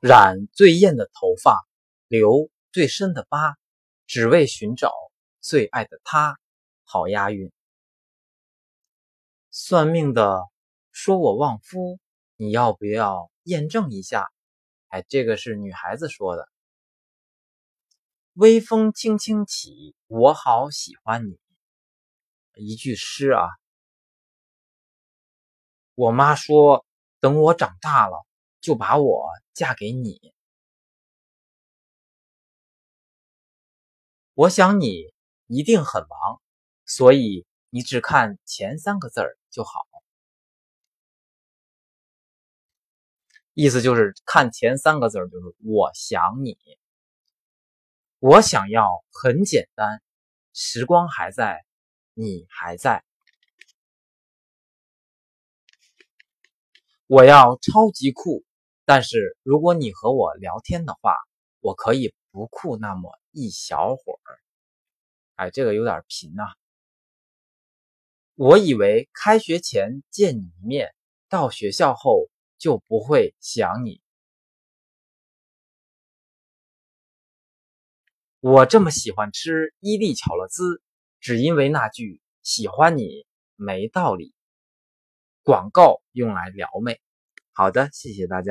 染最艳的头发，留最深的疤，只为寻找最爱的他。好押韵。算命的说我旺夫，你要不要验证一下？哎，这个是女孩子说的。微风轻轻起，我好喜欢你。一句诗啊。我妈说，等我长大了，就把我嫁给你。我想你一定很忙，所以你只看前三个字儿就好。意思就是看前三个字儿，就是我想你。我想要很简单，时光还在，你还在。我要超级酷，但是如果你和我聊天的话，我可以不酷那么一小会儿。哎，这个有点贫呐。我以为开学前见你一面，到学校后就不会想你。我这么喜欢吃伊利巧乐兹，只因为那句喜欢你没道理。广告用来撩妹，好的，谢谢大家。